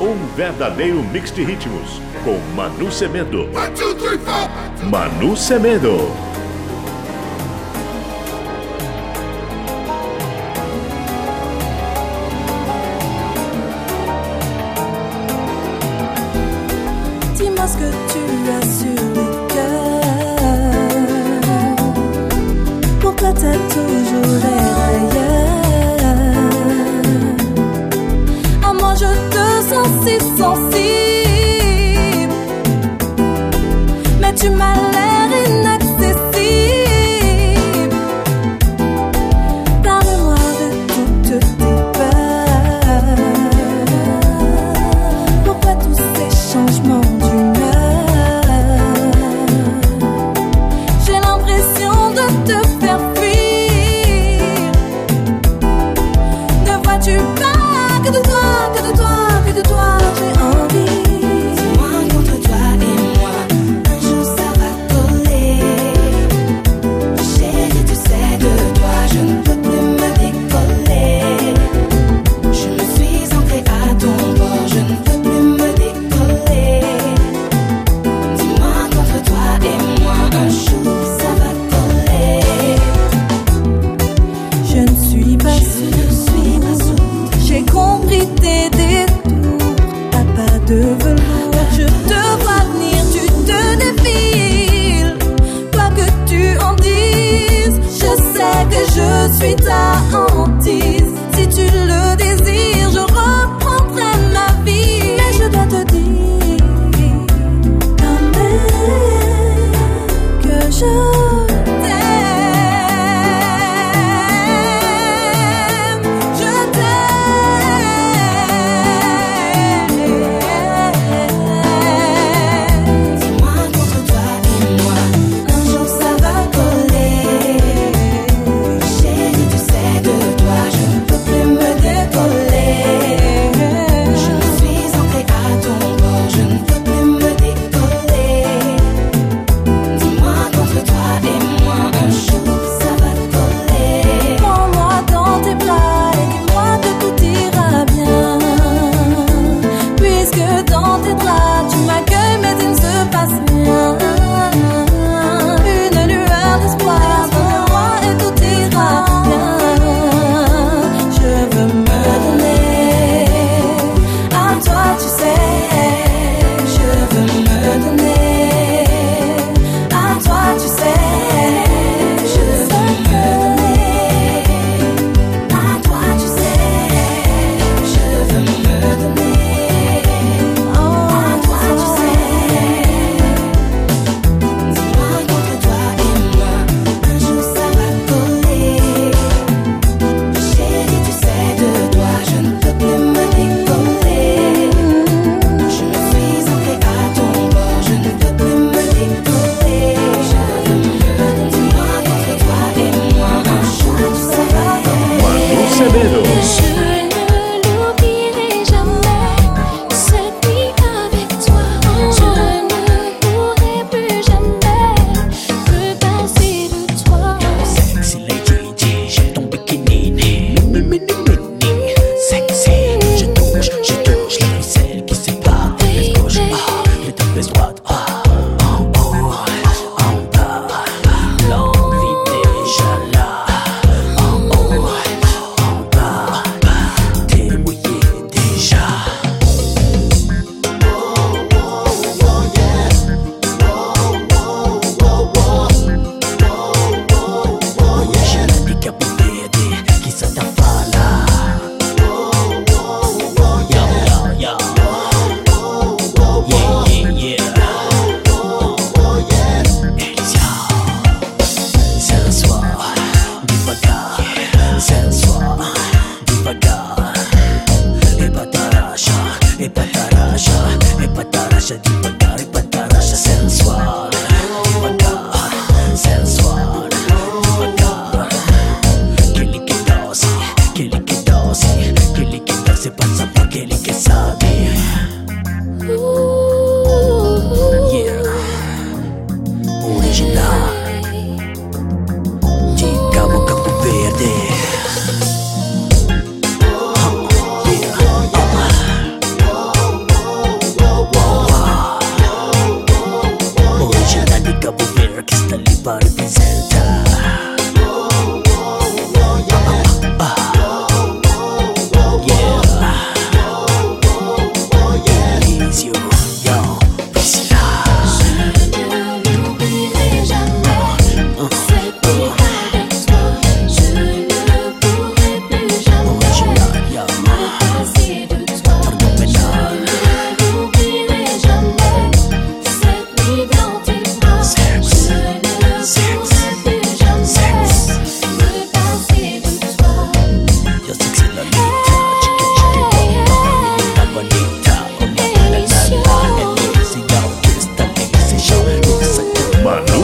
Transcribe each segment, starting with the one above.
Um verdadeiro mix de ritmos com Manu Semendo. Manu Semedo.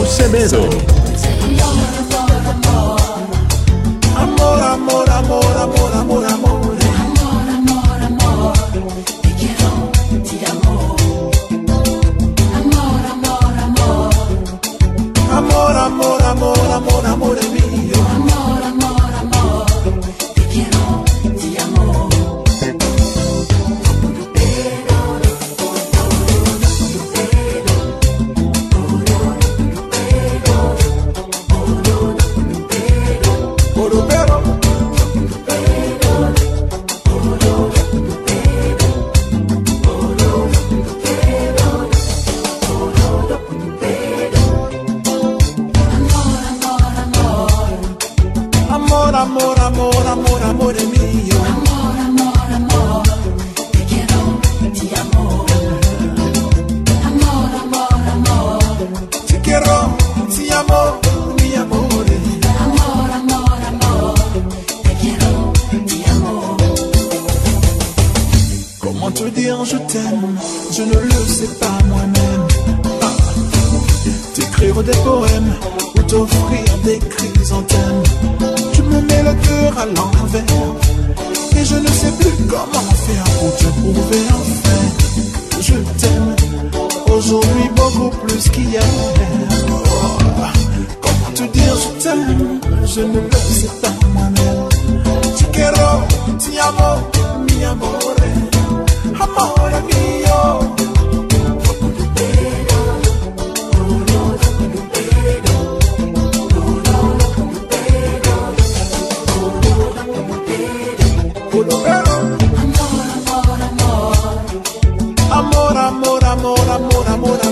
Semedo. Amor, amor, amor, amor, amor. amor, amor.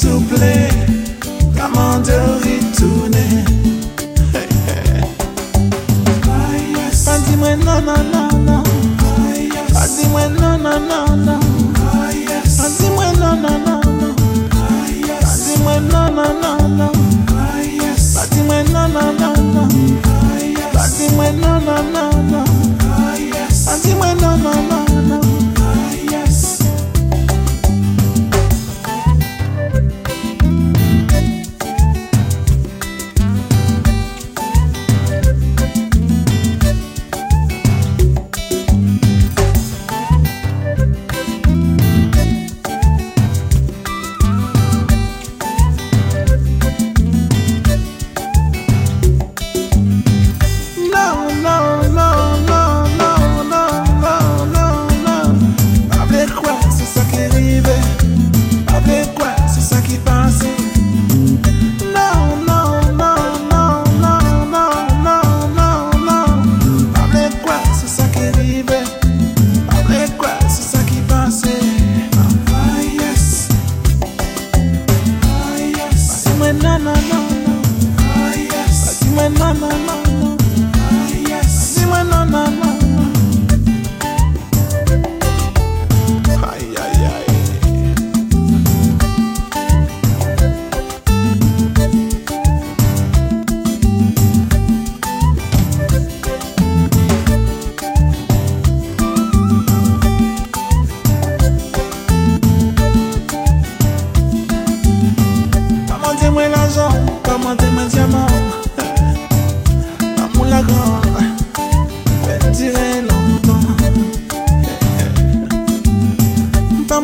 s'il vous plaît, commande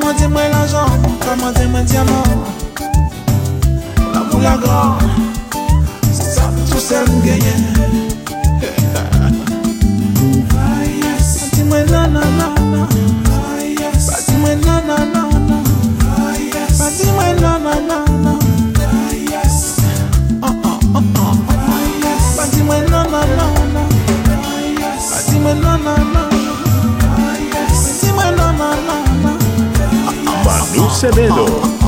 Koman di mwen lanjan, koman di mwen diaman La mou la gran, se sa tout sel mwen genyen. recebendo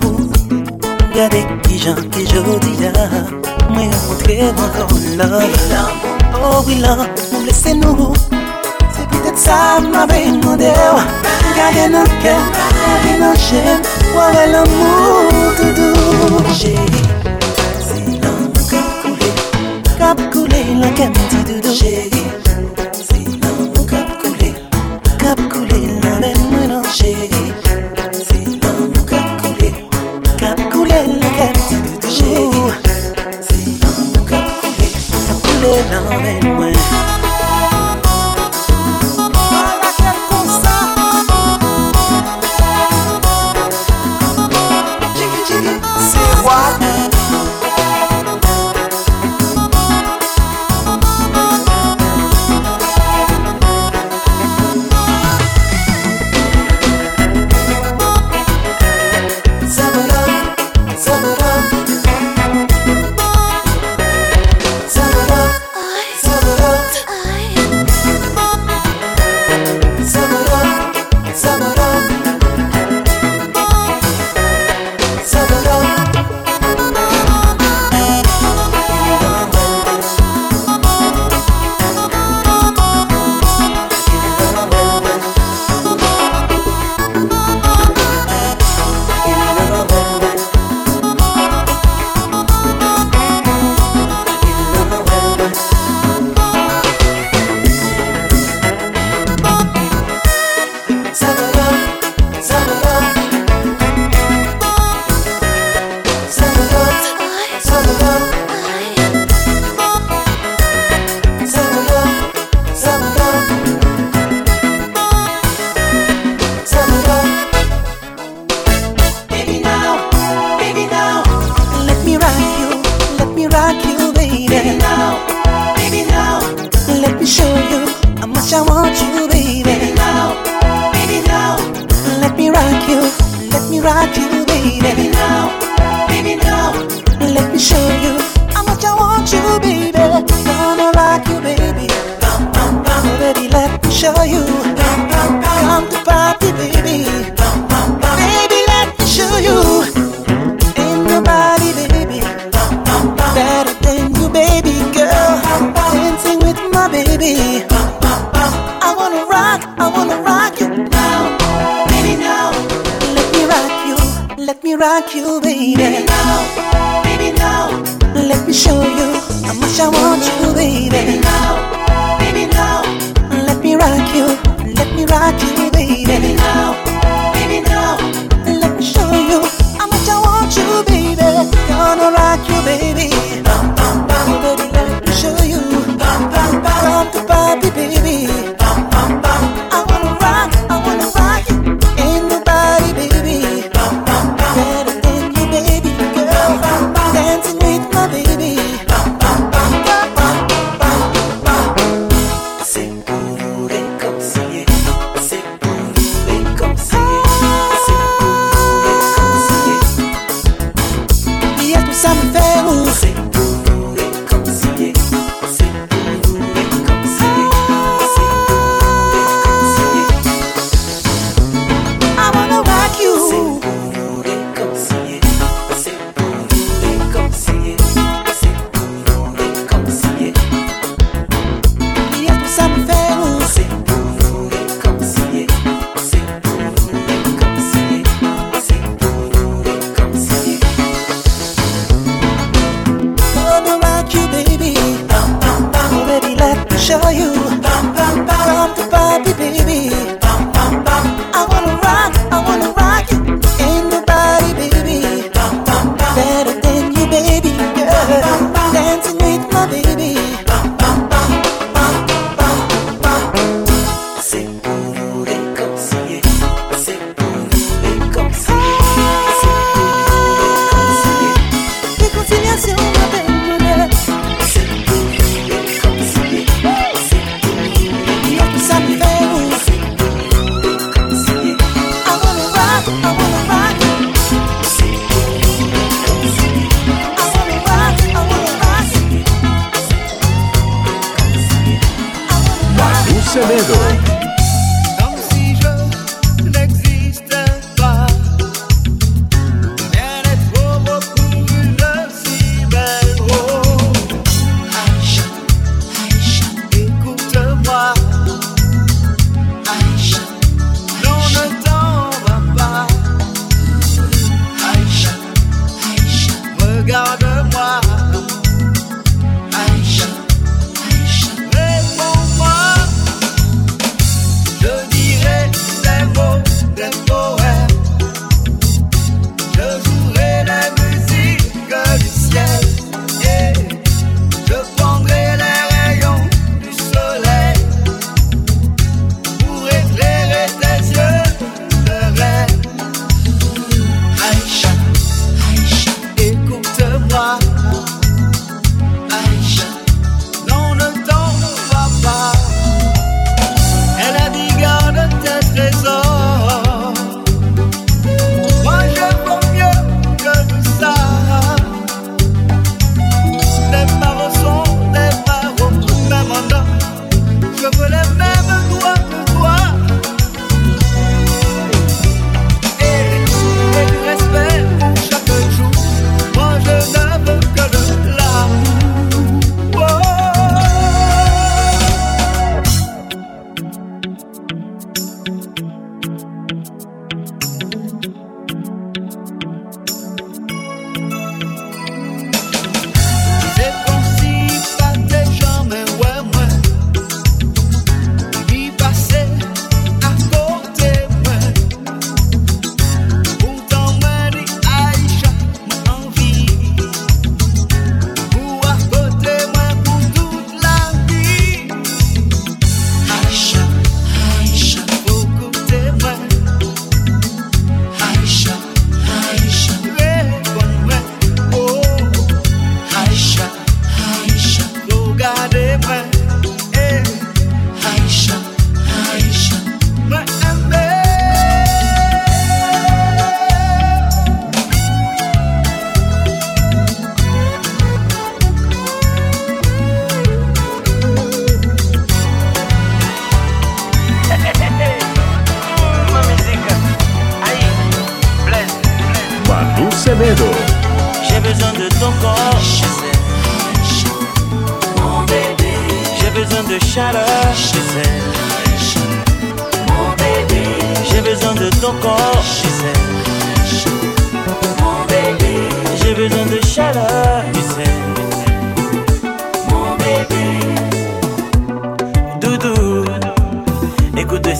l'amou Gade ki jan ki jodi ya Mwen kontre mwen kon la Wilan, oh wilan, mwen blese nou Se pitet sa mwen ave mwande wa Gade nan ke, gade nan jem Wave l'amou doudou Che, se lan mwen kap koule Kap koule la kem ti doudou. Che, se lan mwen kap koule Kap koule know that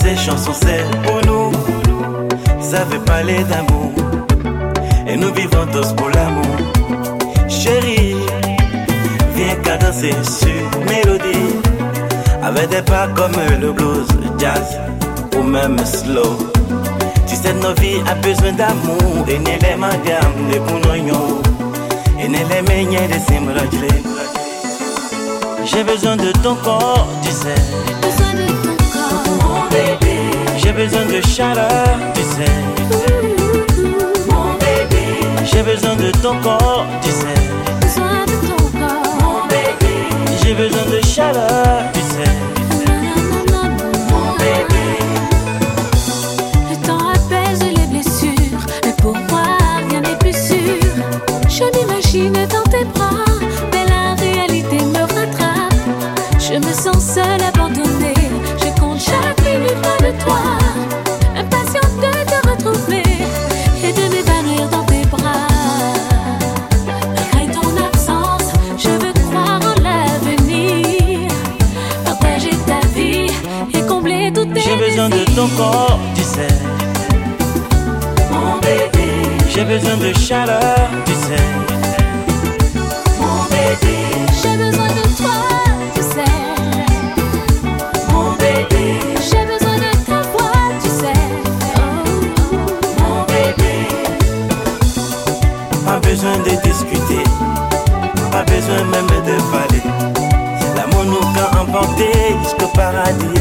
ces chansons, c'est pour nous. Ça veut parler d'amour. Et nous vivons tous pour l'amour. Chérie, viens cadencer sur mélodie. Avec des pas comme le blues, jazz ou même slow. Tu sais, nos vies a besoin d'amour. Et n'est les madame, les bounons. Et n'est les meilleurs des simulacres. J'ai besoin de ton corps, tu sais. J'ai besoin de chaleur, tu sais. Mon bébé. J'ai besoin de ton corps, tu sais. J'ai besoin de chaleur. corps, tu sais. Mon bébé, j'ai besoin de chaleur, tu sais. Mon bébé, j'ai besoin de toi, tu sais. Mon bébé, j'ai besoin de ta voix, tu sais. Mon bébé, pas besoin de discuter, pas besoin même de parler. L'amour nous a emporté jusqu'au paradis.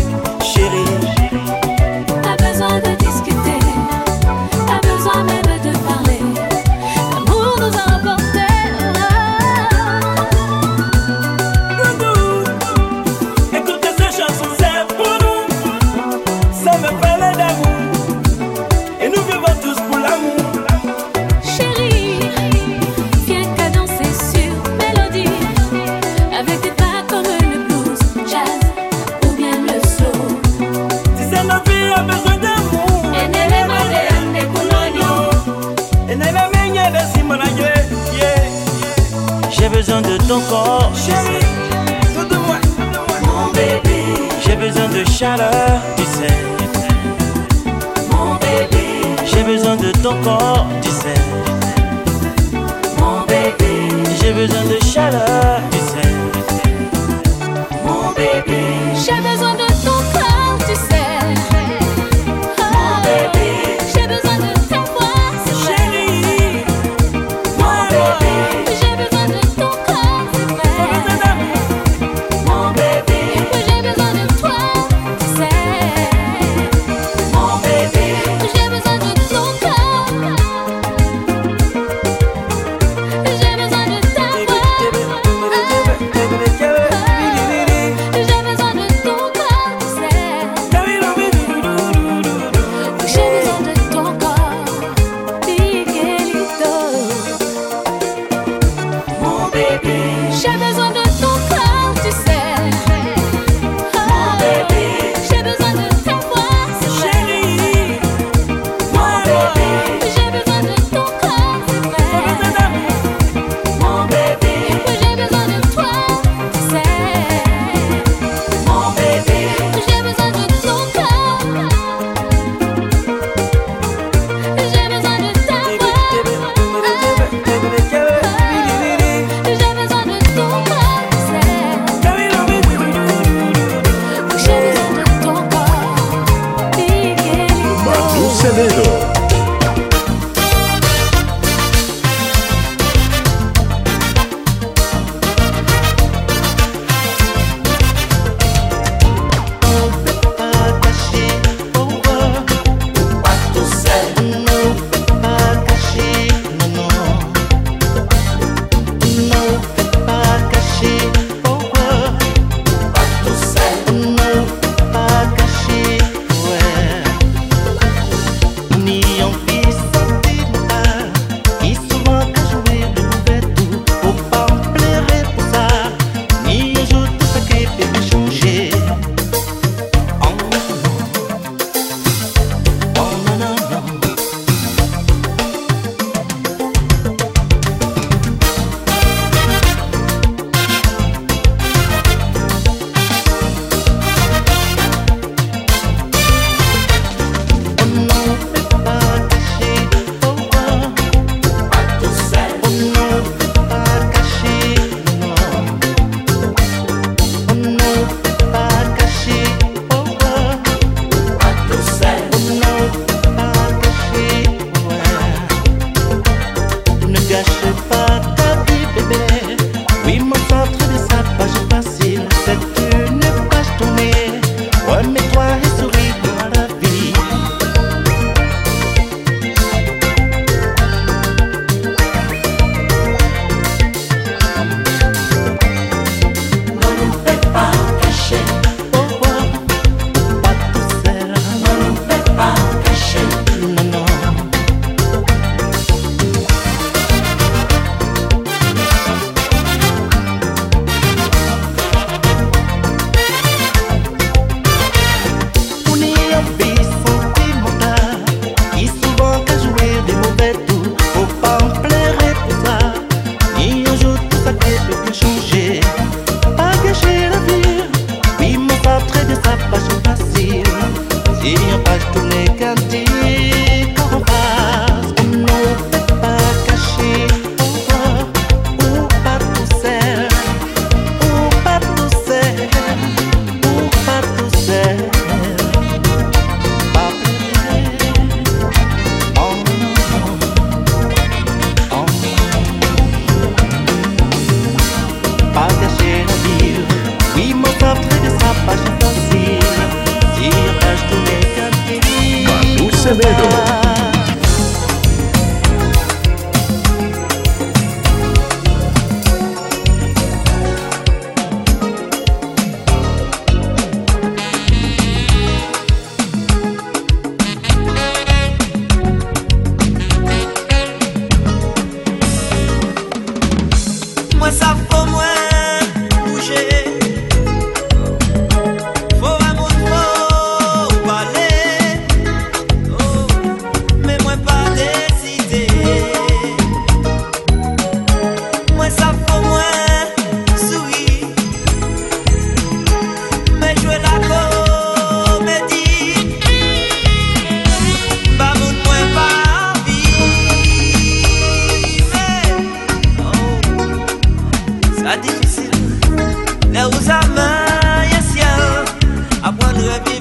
très bien.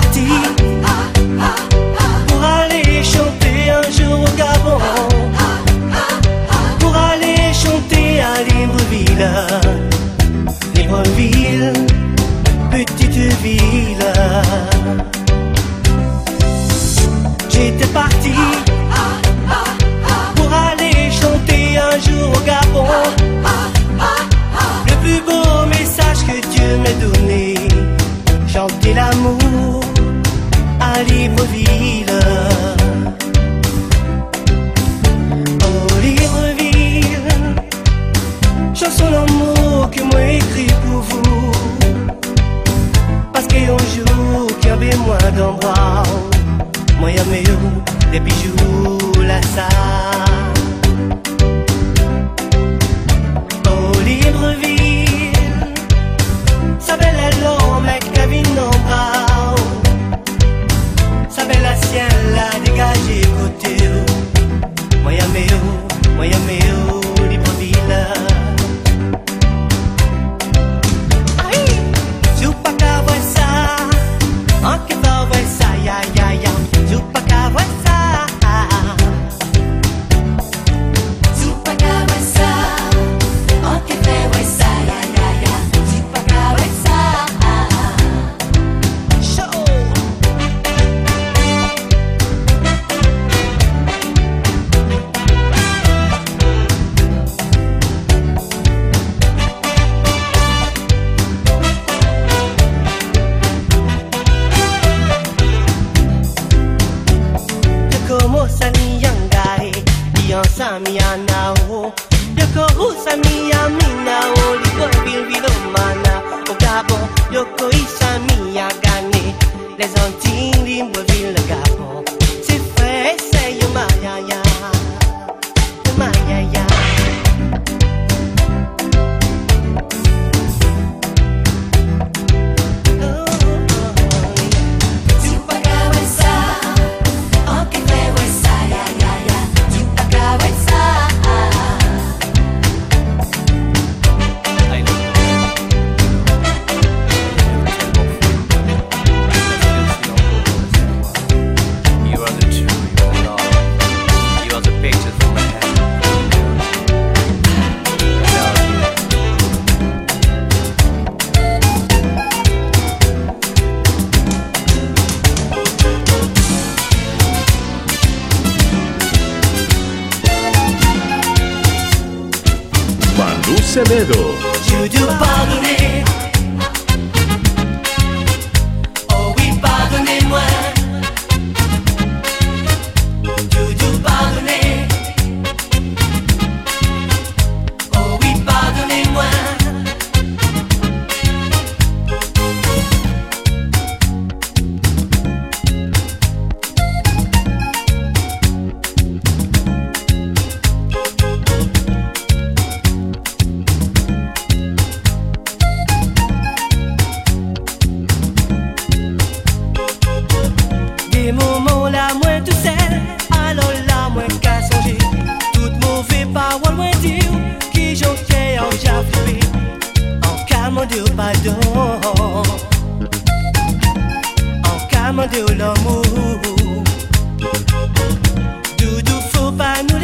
parti. Usamia mina? Oligo bilbilo mana. Ogabo yoko isamia gane. Lezantin limbo vilagapo I.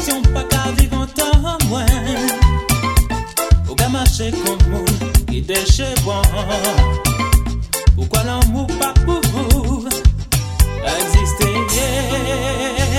Si yon pa ka vivan tan mwen Ou ga mache kont moun Ki deche bon Ou kwa lan mou pa pou Eksiste yeah.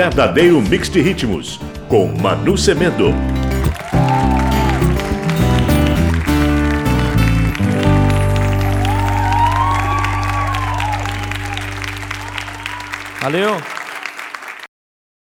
Verdadeiro mix de ritmos, com Manu Semendo. Valeu!